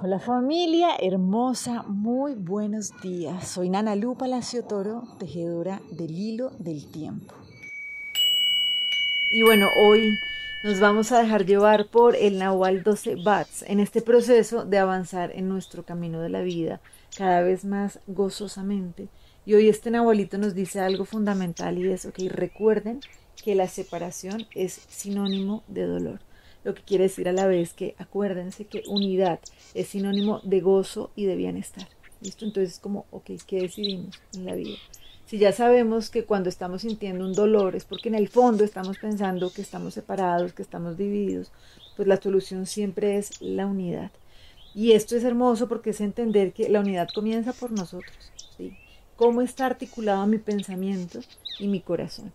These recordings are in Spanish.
Hola familia hermosa, muy buenos días. Soy Nana Lu Palacio Toro, tejedora del hilo del tiempo. Y bueno, hoy nos vamos a dejar llevar por el Nahual 12 Bats en este proceso de avanzar en nuestro camino de la vida cada vez más gozosamente. Y hoy este Nahualito nos dice algo fundamental y es, ok, recuerden que la separación es sinónimo de dolor lo que quiere decir a la vez que acuérdense que unidad es sinónimo de gozo y de bienestar. ¿Listo? Entonces, como, ok, ¿qué decidimos en la vida? Si ya sabemos que cuando estamos sintiendo un dolor es porque en el fondo estamos pensando que estamos separados, que estamos divididos, pues la solución siempre es la unidad. Y esto es hermoso porque es entender que la unidad comienza por nosotros. ¿sí? ¿Cómo está articulado mi pensamiento y mi corazón?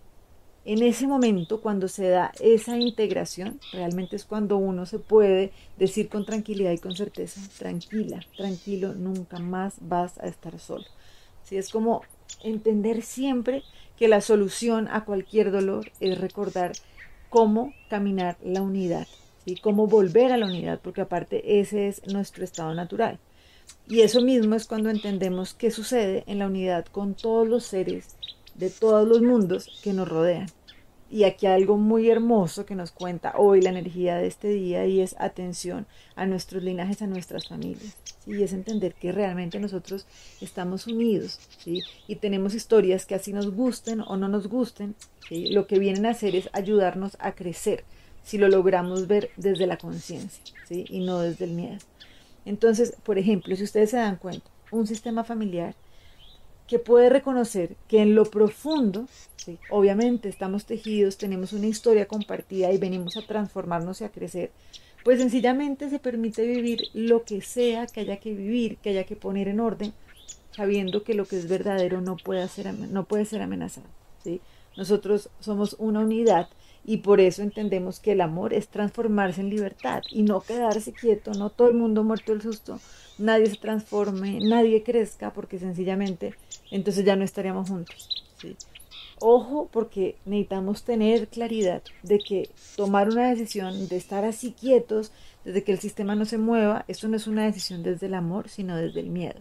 En ese momento, cuando se da esa integración, realmente es cuando uno se puede decir con tranquilidad y con certeza, tranquila, tranquilo, nunca más vas a estar solo. ¿Sí? Es como entender siempre que la solución a cualquier dolor es recordar cómo caminar la unidad, ¿sí? cómo volver a la unidad, porque aparte ese es nuestro estado natural. Y eso mismo es cuando entendemos qué sucede en la unidad con todos los seres de todos los mundos que nos rodean. Y aquí algo muy hermoso que nos cuenta hoy la energía de este día y es atención a nuestros linajes, a nuestras familias. Y es entender que realmente nosotros estamos unidos ¿sí? y tenemos historias que así nos gusten o no nos gusten, lo que vienen a hacer es ayudarnos a crecer si lo logramos ver desde la conciencia ¿sí? y no desde el miedo. Entonces, por ejemplo, si ustedes se dan cuenta, un sistema familiar que puede reconocer que en lo profundo, obviamente estamos tejidos, tenemos una historia compartida y venimos a transformarnos y a crecer, pues sencillamente se permite vivir lo que sea que haya que vivir, que haya que poner en orden, sabiendo que lo que es verdadero no puede ser, no puede ser amenazado. ¿sí? Nosotros somos una unidad y por eso entendemos que el amor es transformarse en libertad y no quedarse quieto, no todo el mundo muerto el susto, nadie se transforme, nadie crezca, porque sencillamente entonces ya no estaríamos juntos. ¿sí? Ojo, porque necesitamos tener claridad de que tomar una decisión de estar así quietos, desde que el sistema no se mueva, eso no es una decisión desde el amor, sino desde el miedo.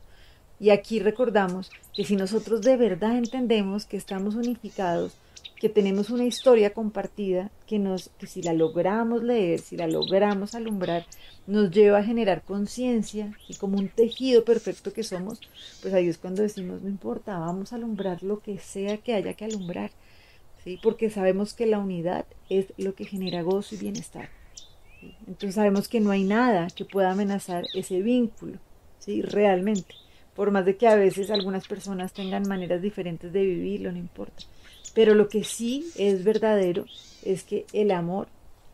Y aquí recordamos que si nosotros de verdad entendemos que estamos unificados, que tenemos una historia compartida que nos que si la logramos leer, si la logramos alumbrar, nos lleva a generar conciencia y como un tejido perfecto que somos, pues ahí es cuando decimos, no importa, vamos a alumbrar lo que sea que haya que alumbrar, ¿sí? Porque sabemos que la unidad es lo que genera gozo y bienestar. Entonces sabemos que no hay nada que pueda amenazar ese vínculo, ¿sí? Realmente. Por más de que a veces algunas personas tengan maneras diferentes de vivirlo, no importa. Pero lo que sí es verdadero es que el amor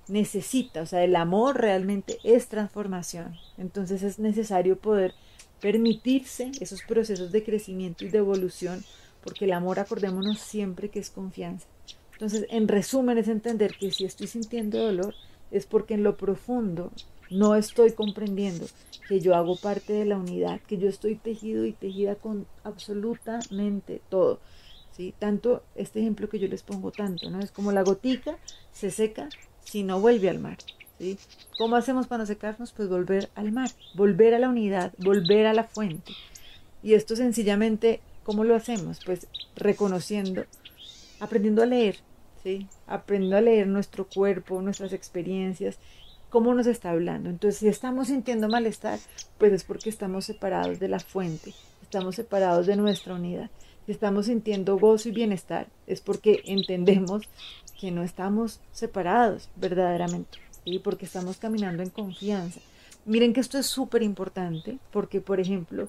necesita, o sea, el amor realmente es transformación. Entonces es necesario poder permitirse esos procesos de crecimiento y de evolución, porque el amor, acordémonos siempre que es confianza. Entonces, en resumen, es entender que si estoy sintiendo dolor, es porque en lo profundo no estoy comprendiendo que yo hago parte de la unidad, que yo estoy tejido y tejida con absolutamente todo. Tanto este ejemplo que yo les pongo tanto, ¿no? Es como la gotica se seca si no vuelve al mar, ¿sí? ¿Cómo hacemos para secarnos? Pues volver al mar, volver a la unidad, volver a la fuente. Y esto sencillamente, ¿cómo lo hacemos? Pues reconociendo, aprendiendo a leer, ¿sí? Aprendiendo a leer nuestro cuerpo, nuestras experiencias, cómo nos está hablando. Entonces, si estamos sintiendo malestar, pues es porque estamos separados de la fuente, estamos separados de nuestra unidad. Si estamos sintiendo gozo y bienestar, es porque entendemos que no estamos separados verdaderamente, y porque estamos caminando en confianza. Miren que esto es súper importante, porque, por ejemplo,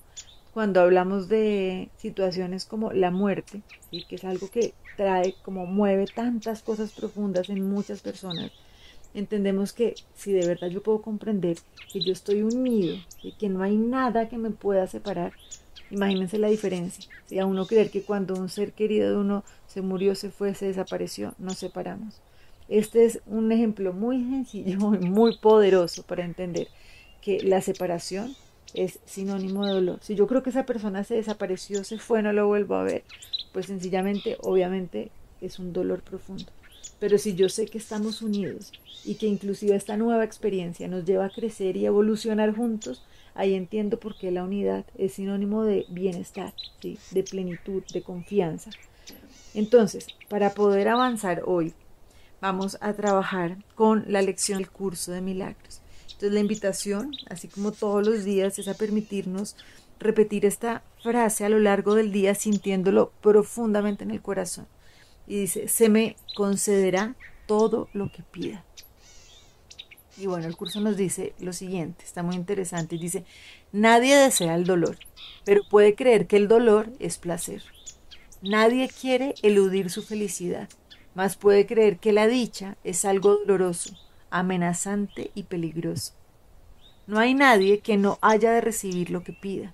cuando hablamos de situaciones como la muerte, y que es algo que trae, como mueve tantas cosas profundas en muchas personas, entendemos que si de verdad yo puedo comprender que yo estoy unido y que no hay nada que me pueda separar, Imagínense la diferencia. Si a uno creer que cuando un ser querido de uno se murió, se fue, se desapareció, nos separamos. Este es un ejemplo muy sencillo y muy poderoso para entender que la separación es sinónimo de dolor. Si yo creo que esa persona se desapareció, se fue, no lo vuelvo a ver, pues sencillamente, obviamente, es un dolor profundo. Pero si yo sé que estamos unidos y que inclusive esta nueva experiencia nos lleva a crecer y evolucionar juntos, ahí entiendo por qué la unidad es sinónimo de bienestar, de plenitud, de confianza. Entonces, para poder avanzar hoy, vamos a trabajar con la lección del curso de milagros. Entonces, la invitación, así como todos los días, es a permitirnos repetir esta frase a lo largo del día sintiéndolo profundamente en el corazón. Y dice, se me concederá todo lo que pida. Y bueno, el curso nos dice lo siguiente, está muy interesante, dice, nadie desea el dolor, pero puede creer que el dolor es placer. Nadie quiere eludir su felicidad, mas puede creer que la dicha es algo doloroso, amenazante y peligroso. No hay nadie que no haya de recibir lo que pida,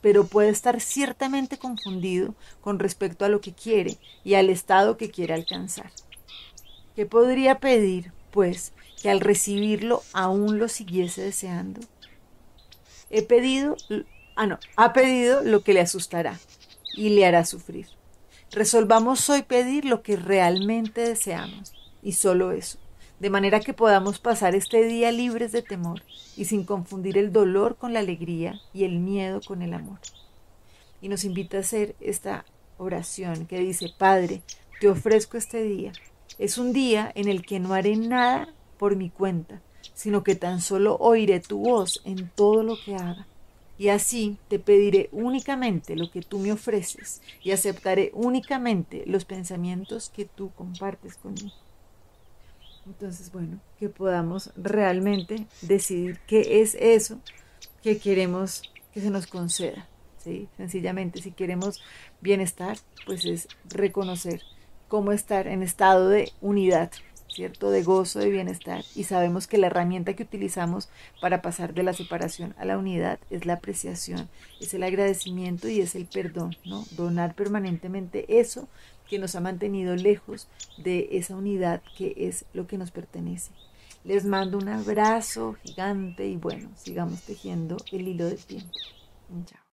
pero puede estar ciertamente confundido con respecto a lo que quiere y al estado que quiere alcanzar. ¿Qué podría pedir, pues, que al recibirlo aún lo siguiese deseando? He pedido, ah no, ha pedido lo que le asustará y le hará sufrir. Resolvamos hoy pedir lo que realmente deseamos y solo eso, de manera que podamos pasar este día libres de temor y sin confundir el dolor con la alegría y el miedo con el amor. Y nos invita a hacer esta oración que dice, Padre, te ofrezco este día. Es un día en el que no haré nada por mi cuenta, sino que tan solo oiré tu voz en todo lo que haga. Y así te pediré únicamente lo que tú me ofreces y aceptaré únicamente los pensamientos que tú compartes conmigo. Entonces, bueno, que podamos realmente decidir qué es eso que queremos que se nos conceda. ¿sí? Sencillamente, si queremos bienestar, pues es reconocer cómo estar en estado de unidad, ¿cierto? De gozo, de bienestar. Y sabemos que la herramienta que utilizamos para pasar de la separación a la unidad es la apreciación, es el agradecimiento y es el perdón, ¿no? Donar permanentemente eso que nos ha mantenido lejos de esa unidad que es lo que nos pertenece. Les mando un abrazo gigante y bueno, sigamos tejiendo el hilo del tiempo. Chao.